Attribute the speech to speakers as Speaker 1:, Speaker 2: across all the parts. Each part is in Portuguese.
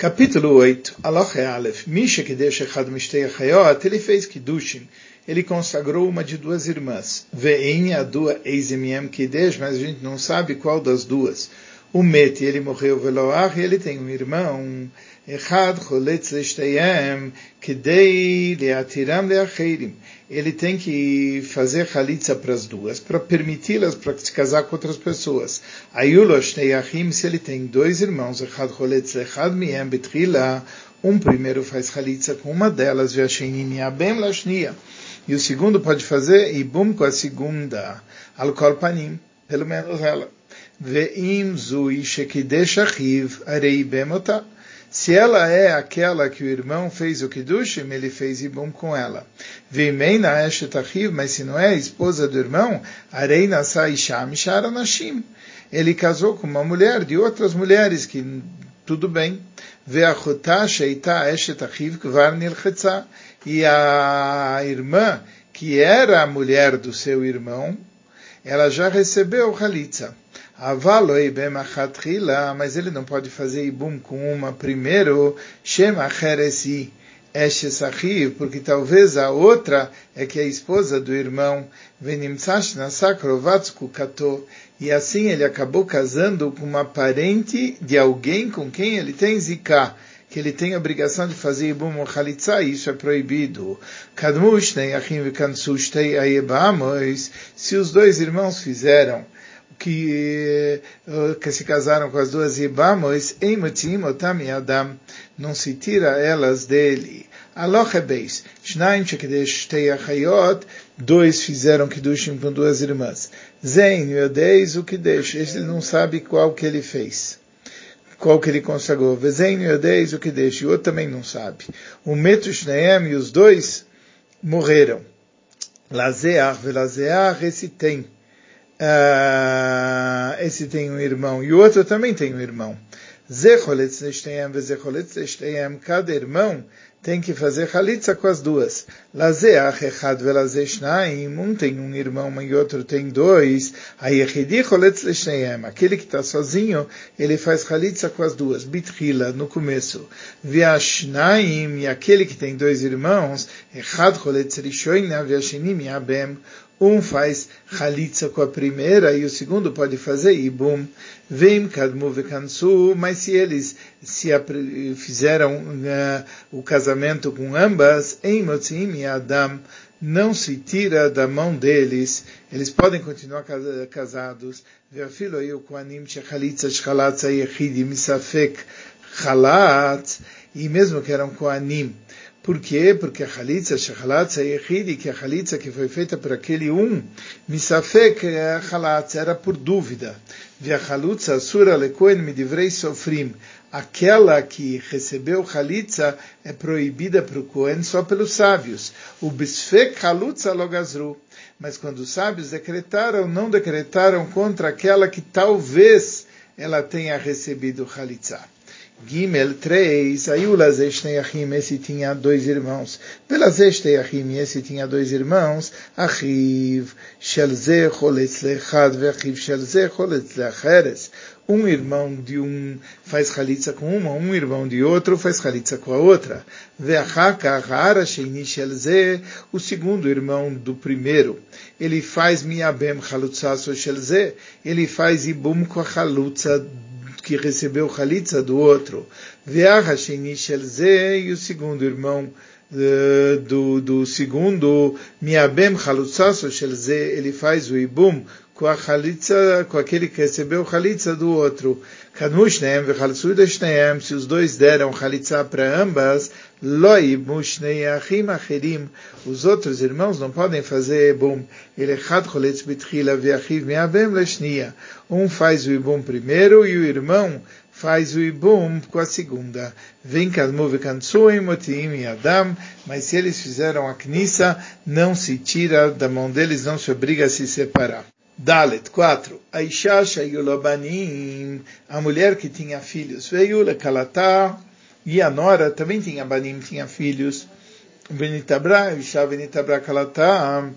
Speaker 1: Capítulo 8, Aloche Aleph, Misha que deixa Echad Mishtei Achayot, ele fez Kiddushin, ele consagrou uma de duas irmãs. Ve'en a dua Eizemiem Kiddush, mas a gente não sabe qual das duas. O Met, ele morreu Veloach, e ele tem um irmão, Echad Choletz Leshtayem, Kidei Leatiram Leacherim. Ele tem que fazer Chalitza para as duas, para permiti-las para se casar com outras pessoas. Ayulosh Teyachim, se ele tem dois irmãos, Echad Choletz Echad Miem Betrila, um primeiro faz Chalitza com uma delas, Ve'ashenim Yabem Lashnia. E o segundo pode fazer Ibum com a segunda, Al-Kol Panim, pelo menos ela. Ve'im Zui Shekidesh Achiv Arei. Se ela é aquela que o irmão fez o Kiddushim, ele fez Ibum com ela. Vimeina Eshetachiv, mas se não é a esposa do irmão, Areina Saisham Nashim. Ele casou com uma mulher de outras mulheres, que tudo bem. Ve'achotá Sheita Eshetachiv Kvar Nilchetza. E a irmã, que era a mulher do seu irmão, ela já recebeu Halitza mas ele não pode fazer ibum com uma primeiro, Shema Cheresi Eshesachiv, porque talvez a outra é que a esposa do irmão, Venimtsash Nasakrovatsku Kato, e assim ele acabou casando com uma parente de alguém com quem ele tem zika que ele tem a obrigação de fazer Ibum ou Chalitza, isso é proibido. Kadmush, Achim Vekansustei Ayebamos, se os dois irmãos fizeram que, eh, que se casaram com as duas Ibamos, Eimutim Otami Adam, não se tira elas dele. Aloha Shnaim Shekedesh Tei Achayot, dois fizeram Kiddushim com duas irmãs. Zein Yodeis o Kiddush, ele não sabe qual que ele fez. Qual que ele consagrou. Vezein Yodeis o Kiddush, e o outro também não sabe. O Metu Shneem e os dois morreram. Lazeach, Velazeach, esse tem uh, esse tem um irmão e o outro também tem um irmão. Cada irmão tem que fazer chalitza com as duas. Lazeach echad velazeshnaim, um tem um irmão e outro tem dois. Ayechidi choletz leshneiam, aquele que está sozinho, ele faz chalitza com as duas. Bitrila, no começo. Viashnaim, e aquele que tem dois irmãos, echad choletz rishoina, viashinim yabem, um faz chalitza com a primeira e o segundo pode fazer ibum. Vem kadmu vekansu, mas se eles se fizeram uh, o casamento com ambas, em motzim e adam, não se tira da mão deles, eles podem continuar casados. ואפילו היו כהנים שחליצה שחלץ היחיד מספק חלץ, e mesmo que eram koanim, por quê? Porque a Halitza, Shachalatza Yehidi, que a Halitza que foi feita por aquele um, Misafek Halatza, era por dúvida. Via Halutza Sura Lekoen Midivrei Sofrim, aquela que recebeu Halitza é proibida para o Cohen só pelos sábios. O Bisfek Halutza Logazru. Mas quando os sábios decretaram, não decretaram contra aquela que talvez ela tenha recebido Halitza. Gimel 3, aí o Lazeshteiachim, esse tinha dois irmãos. Belazeshteiachim, esse tinha dois irmãos. Achiv, Shelze, Choletz Lechad, Vechiv, Shelze, Choletz Lecheres. Um irmão de um faz chalitza com uma, um irmão de outro faz chalitza com a outra. Veachaka, Hara, Sheini, Shelze, o segundo irmão do primeiro. Ele faz miabem chalutzaso Shelze, ele faz ibum com a chalutza que recebeu Khalitza do outro. E o segundo irmão do, do segundo, Miabem Chalutzaso Shelze, ele faz o Ibum com a Khalitza, com aquele que recebeu Khalitza do outro. Kadmushneem vechalsudashneem, se os dois deram Khalitza para ambas, Loi Mushneachim Acherim, os outros irmãos não podem fazer Ibum. Ele Chad Choletz Bitchila Veachiv Meabem Leshnia. Um faz o Ibum primeiro e o irmão faz o Ibum com a segunda. Vem Kadmu Vekantsuim Motim e Adam, mas se eles fizeram a Knissa, não se tira da mão deles, não se obriga a se separar. Dalet, 4. Aisha Shayulabanim, a mulher que tinha filhos, veio Lekalatá, e a Nora também tinha Banim, tinha filhos. Benitabra, Isha Benitabra Kalatá.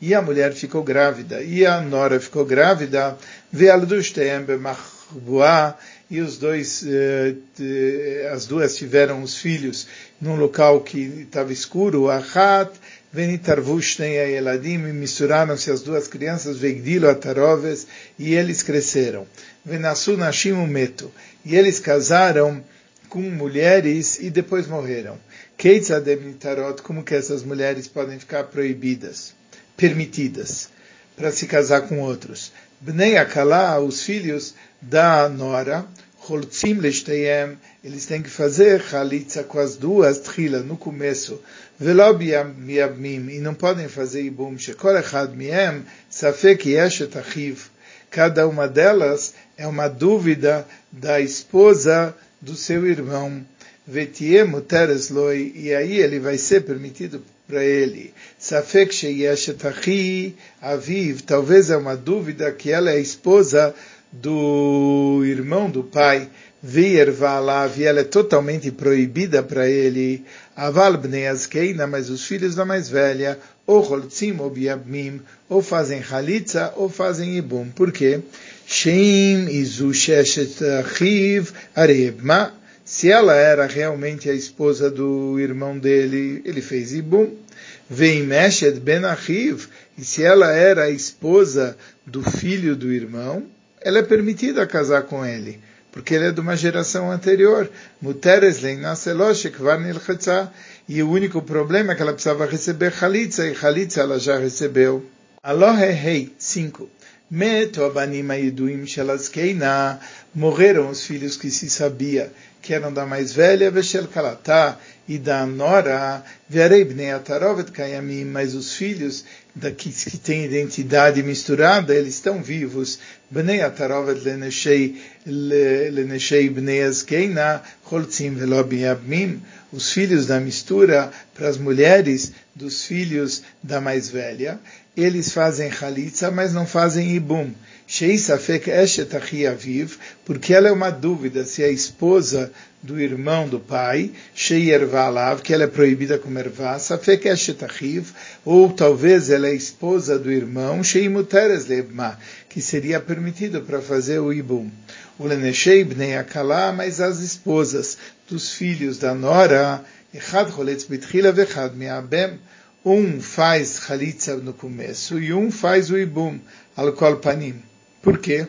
Speaker 1: E a mulher ficou grávida. E a Nora ficou grávida. Ve'aldushtem bemachbuá. E os dois, eh, as duas tiveram os filhos num local que estava escuro, Achat venitarvushnei eladim, misturaram-se as duas crianças, Vegdilo ataroves, e eles cresceram. Venasu nashim meto, e eles casaram com mulheres e depois morreram. Keitzadem tarot, como que essas mulheres podem ficar proibidas, permitidas, para se casar com outros? Bnei Akala, os filhos da Nora, Holtzim Leshteyem, eles têm que fazer Chalitza com as duas trila no começo, Velob Yabmim, e não podem fazer Ibum, Shekol Echad Miem, Safek Yeshet Achiv, cada uma delas é uma dúvida da esposa do seu irmão. Vetie muteres loi, e aí ele vai ser permitido para ele. Safek sheyeshet achi aviv, talvez é uma dúvida que ela é esposa do irmão do pai. Vir valav, e ela é totalmente proibida para ele. Aval bnei azkeina, mas os filhos da mais velha, ou holtzim ou biabmim, ou fazem halitza, ou fazem ibum. Por quê? Sheim izu sheshet achiv arebma. Se ela era realmente a esposa do irmão dele, ele fez ibum. Veimeshet ben achiv. E se ela era a esposa do filho do irmão, ela é permitida casar com ele porque ele é de uma geração anterior. E o único problema é que ela precisava receber Khalitza, e Khalitza ela já recebeu. Alohe Hei 5. Meto abanim aiduim shelaskeina, morreram os filhos que se sabia que eram da mais velha, Veshel Kalatá, e da Nora, Mas os filhos daqui que têm identidade misturada, eles estão vivos. Bnei Bnei os filhos da mistura para as mulheres dos filhos da mais velha, eles fazem Khalitza, mas não fazem Ibum. Porque ela é uma dúvida se é a esposa do irmão do pai, que ela é proibida ervá, Safek Eshet Achiv, ou talvez ela é esposa do irmão, Shei Muteres Lebma, que seria permitido para fazer o Ibum. O Leneshei Bnei Akala, mas as esposas dos filhos da Nora, Echad Choletz Bitchila Vechad Me'abem, um faz Chalitza no começo e um faz o Ibum, al Panim. Por quê?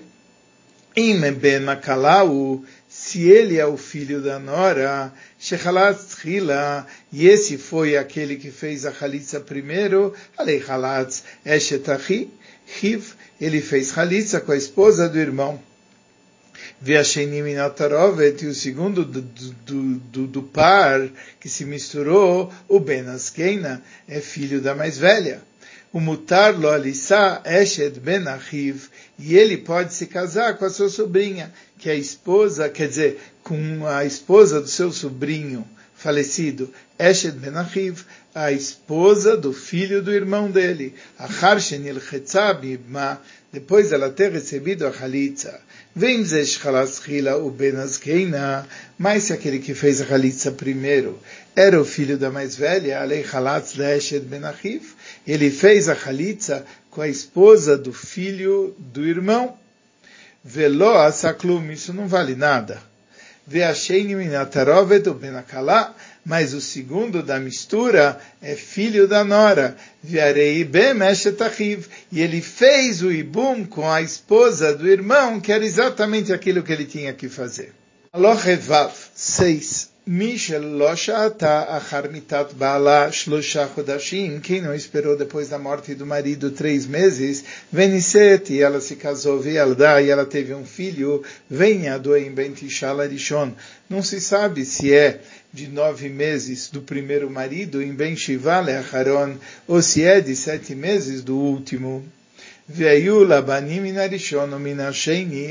Speaker 1: Im Ben Akalau, se ele é o filho da Nora, Shechalatz Hila, e esse foi aquele que fez a Chalitza primeiro, Alei Chalatz Eshetachi, Hiv, ele fez Chalitza com a esposa do irmão. Veashenim Inatarovet, e o segundo do, do, do, do, par que se misturou, o Ben Askeina, é filho da mais velha. O mutar lo alissa eshed ben achiv, e ele pode se casar com a sua sobrinha, que é a esposa, quer dizer, com a esposa do seu sobrinho falecido, Eshed ben Achiv, a esposa do filho do irmão dele, Achar shenil ibma, depois ela ter recebido a Halitza. Vem zesh chalas o ben azkeina, mas se aquele que fez a Halitza primeiro era o filho da mais velha, alei chalatz leeshed ben Achiv, ele fez a Halitza com a esposa do filho do irmão. Velo asaklum, isso não vale nada. Mas o segundo da mistura é filho da nora. E ele fez o ibum com a esposa do irmão, que era exatamente aquilo que ele tinha que fazer. Alohevav 6. Mishel Loshata Acharmitat Bala Shlosha Chodashim, quem não esperou depois da morte do marido três meses, Veniset, e ela se casou, Vealda, e ela teve um filho, venha Doem Bentishala Rishon. Não se sabe se é de nove meses do primeiro marido, em Ben Shivale Acharon, ou se é de sete meses do último.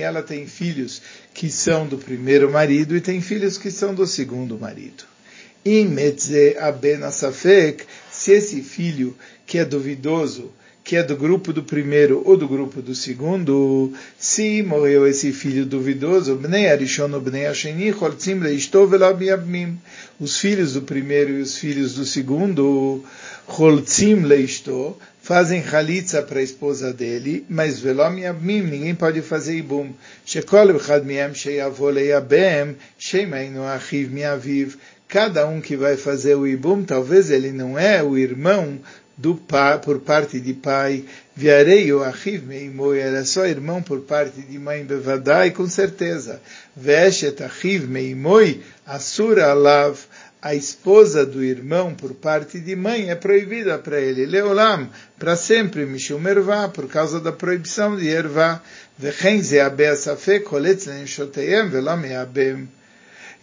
Speaker 1: Ela tem filhos que são do primeiro marido e tem filhos que são do segundo marido. Asafek, se esse filho que é duvidoso, que é do grupo do primeiro ou do grupo do segundo, se morreu esse filho duvidoso, os filhos do primeiro e os filhos do segundo, fazem halitza para a esposa dele, mas velom yabmim, ninguém pode fazer ibum. Shekol echad miem sheyavo leyabem, shemeinu achiv miaviv. Cada um que vai fazer o ibum, talvez ele não é o irmão do pai, por parte de pai, viarei o achiv meimoi, era só irmão por parte de mãe bevadai, com certeza. Veshet achiv meimoi, asura alav, a esposa do irmão por parte de mãe é proibida para ele. Leolam, para sempre, Mishum Ervá, por causa da proibição de Ervá.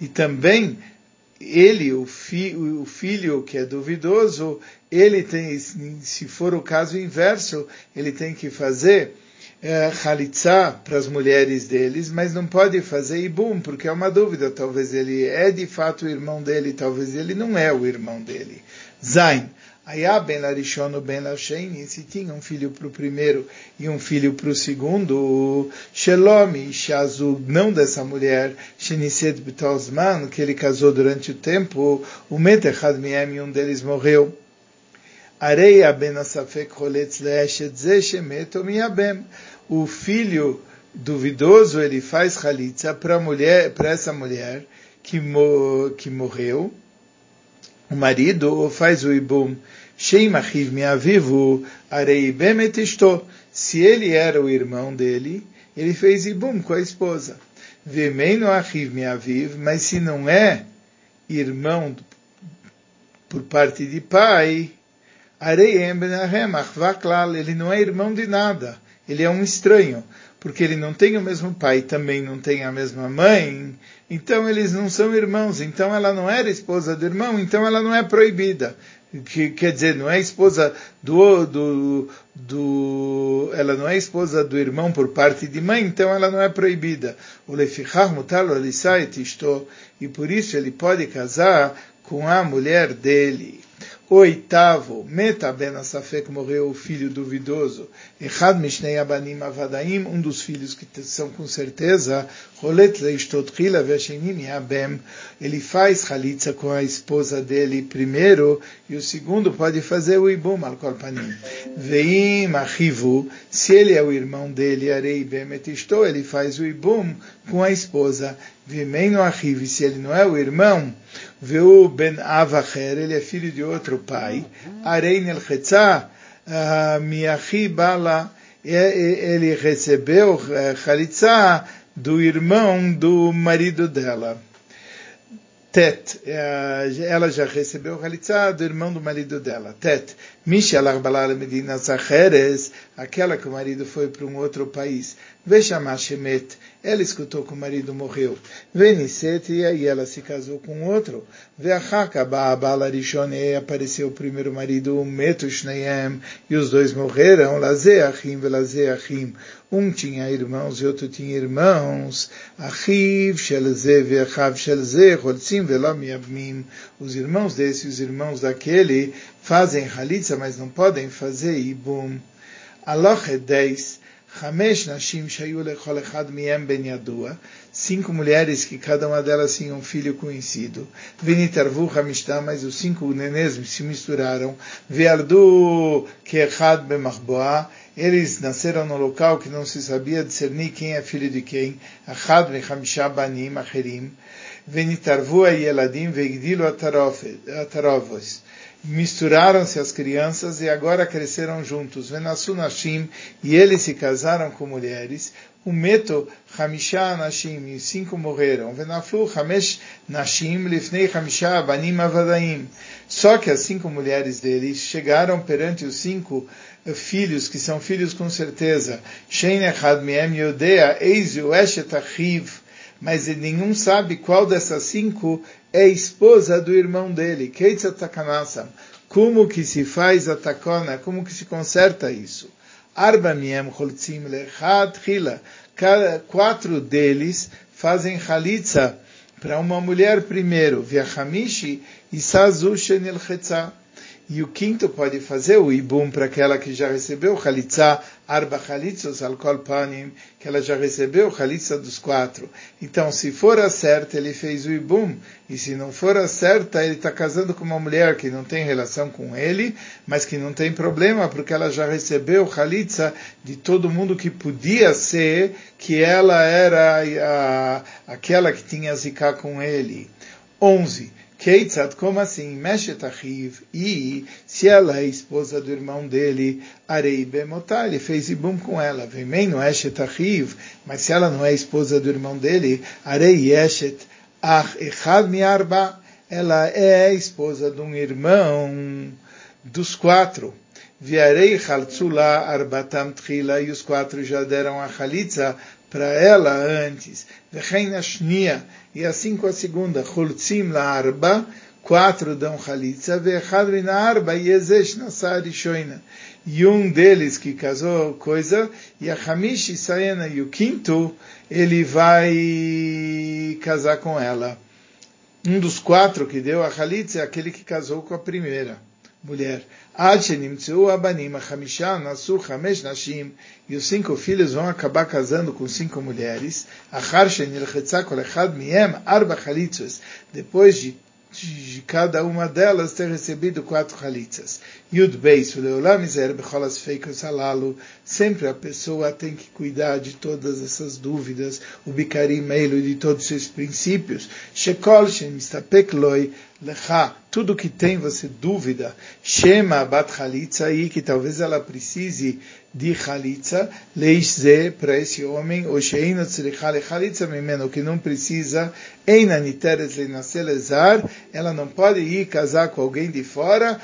Speaker 1: E também, ele, o, fi, o filho que é duvidoso, ele tem, se for o caso inverso, ele tem que fazer é, para as mulheres deles, mas não pode fazer ibum, porque é uma dúvida. Talvez ele é de fato o irmão dele, talvez ele não é o irmão dele. Zain. Ayá ben Larishon ben Lashen, se tinha um filho para o primeiro e um filho para o segundo, Shelomi Shazu, não dessa mulher, Shenised Bitosman, que ele casou durante o tempo, o Metechad um deles morreu. Areia ben Asafek Miabem o filho duvidoso ele faz halitza para mulher, para essa mulher que, mo, que morreu, o marido faz o ibum, Sheim achiv miavivu arei bemet Se ele era o irmão dele, ele fez ibum com a esposa. Vemeino achiv miaviv, mas se não é irmão por parte de pai, arei ben ele não é irmão de nada ele é um estranho, porque ele não tem o mesmo pai, também não tem a mesma mãe, então eles não são irmãos, então ela não era esposa do irmão, então ela não é proibida. Que, quer dizer, não é esposa do, do, do, ela não é esposa do irmão por parte de mãe, então ela não é proibida. O e por isso ele pode casar com a mulher dele. Oitavo, Meta ben Asafek morreu o filho duvidoso. Echad Mishnei Abanim Avadaim, um dos filhos que são com certeza, Rolet Leishtot Chila Veshenim Yabem, ele faz Halitza com a esposa dele primeiro, e o segundo pode fazer o Ibum al Korpanim. Veim Achivu, se ele é o irmão dele, Arei Bemet ele faz o Ibum com a esposa. Vimeino Achiv, se ele não é o irmão, Veu ben Avacher, ele é filho de outro pai. Arein el Chetzah, ah, Miachi Bala, ele recebeu Chalitza do irmão do marido dela. Tet, ela já recebeu Halitzá do irmão do marido dela. Tet, Mishalar Balala Medina Zacheres, aquela que o marido foi para um outro país. Veshamashemet, ela escutou que o marido morreu. Venisete, e ela se casou com outro. Veachaka Baabala Rishone, apareceu o primeiro marido, Metu Shneem, e os dois morreram. Lazeachim, Velazeachim. Um tinha irmãos e outro tinha irmãos. Achiv, Shelze, Veachav, Shelze, Holtzim, Velam Yavmim. Os irmãos desse e os irmãos daquele fazem halitza, mas não podem fazer ibum. Aloch 10. Hamesh Nashim Miem Ben Yadua, cinco mulheres que cada uma delas tinha um filho conhecido. Vinitarvu Hamishtam, mas os cinco nenês se misturaram. Veardu Keechad Ben Machboa, eles nasceram no local que não se sabia discernir quem é filho de quem. Achad Mechamisha Banim Acherim. Venitarvu Yeladim Veigdilu Atarovos misturaram-se as crianças e agora cresceram juntos. Venasu Nashim, e eles se casaram com mulheres. O meto Hamisha Nashim, e cinco morreram. Venaflu Hamesh Nashim, Lifnei Hamisha Banim Avadaim. Só que as cinco mulheres deles chegaram perante os cinco filhos, que são filhos com certeza. Shein Echad Miem Yodea, Eis Eshet Achiv mas nenhum sabe qual dessas cinco é esposa do irmão dele. Como que se faz a takona? Como que se conserta isso? Arba miem choltzim lechad chila. Quatro deles fazem chalitza para uma mulher primeiro. Viachamishi e sazu shenil e o quinto pode fazer o ibum para aquela que já recebeu chalitza, arba chalitzos al kol panim, que ela já recebeu chalitza dos quatro. Então, se for a certa, ele fez o ibum, e se não for a certa, ele está casando com uma mulher que não tem relação com ele, mas que não tem problema, porque ela já recebeu chalitza de todo mundo que podia ser, que ela era a, aquela que tinha zika com ele. 11. Keitzad, como assim? Meshet Achiv. E se ela é esposa do irmão dele, Arei Bemotá, ele fez ibum com ela. Vemei no Eshet Achiv, mas se ela não é esposa do irmão dele, Arei Eshet Ach Echad Miarba, ela é esposa de um irmão dos quatro. Viarei Chaltzula Arbatam Tchila, e os quatro já deram a Chalitza para ela antes. Shnia, e assim com a segunda. Chultzim arba, quatro dão chalitza, ve'echad min arba yezesh nasar rishoina. E um deles que casou coisa, e a e o quinto, ele vai casar com ela. Um dos quatro que deu a chalitza é aquele que casou com a primeira mulher. E os cinco filhos vão acabar casando com cinco mulheres. Achar. Depois de de cada uma delas ter recebido quatro chalitzas. Yud Beis, Leolam Alalu, sempre a pessoa tem que cuidar de todas essas dúvidas, o Bikarim Eilu, de todos esses princípios. Shekol Shem Loi, Lecha, tudo que tem você dúvida, Shema Bat Chalitza, aí que talvez ela precise de Chalitza, Leishze, para esse homem, ou Sheina Tzricha Le Chalitza Mimeno, que não precisa, Eina Niteres Le Naselezar, ela não pode ir casar com alguém de fora,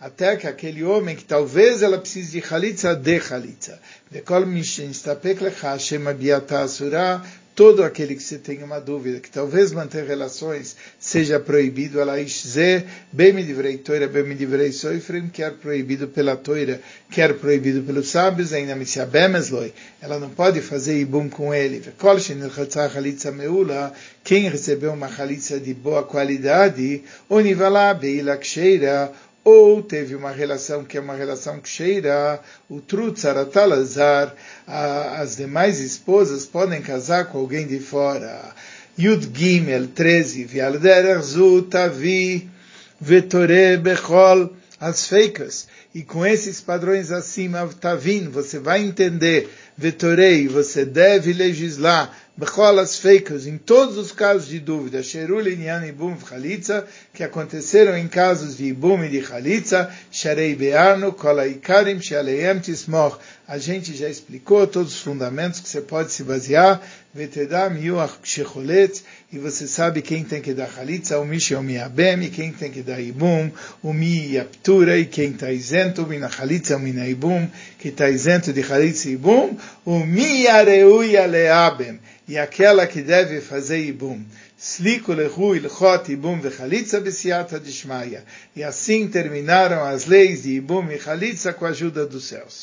Speaker 1: até que aquele homem que talvez ela precise de Chalitza, dê Chalitza. Vekol Mishin Stapek Lecha, Shema Biata Asura, todo aquele que você tem uma dúvida, que talvez manter relações seja proibido, ela zé, bem me divrei toira, bem me divrei soifrim, quer proibido pela toira, quer proibido pelos sábios, ainda me se abemesloi, ela não pode fazer ibum com ele. Quem recebeu uma chalitza de boa qualidade, onivalá beila ksheira, ou teve uma relação que é uma relação que cheira, o Trutzaratalazar, as demais esposas podem casar com alguém de fora. Yud Gimel 13, Vialder Zutavi, Vetore Bechol, as feikas. E com esses padrões acima, Tavin, você vai entender, Vetorei, você deve legislar Becholas feikas, em todos os casos de dúvida, Sherul Inyan Ibum Chalitza, que aconteceram em casos de Ibum e de Chalitza, Sharei Be'arnu, Kolaikarim, Shaleem Tismoch. A gente já explicou todos os fundamentos que você pode se basear, Vetedam Yuach Shecholetz, e você sabe quem tem que dar Chalitza, o Mishi o Miabem, e quem tem que dar Ibum, o Mi Yaptura, e quem está isento, Mina Chalitza, Mina Ibum, que está isento de Chalitza e Ibum, o Mi Areuya Leabem e aquela que deve fazer ibum. Sliku lehu ilchot ibum vechalitza besiata dishmaya. E assim terminaram as leis de ibum e chalitza com a ajuda dos céus.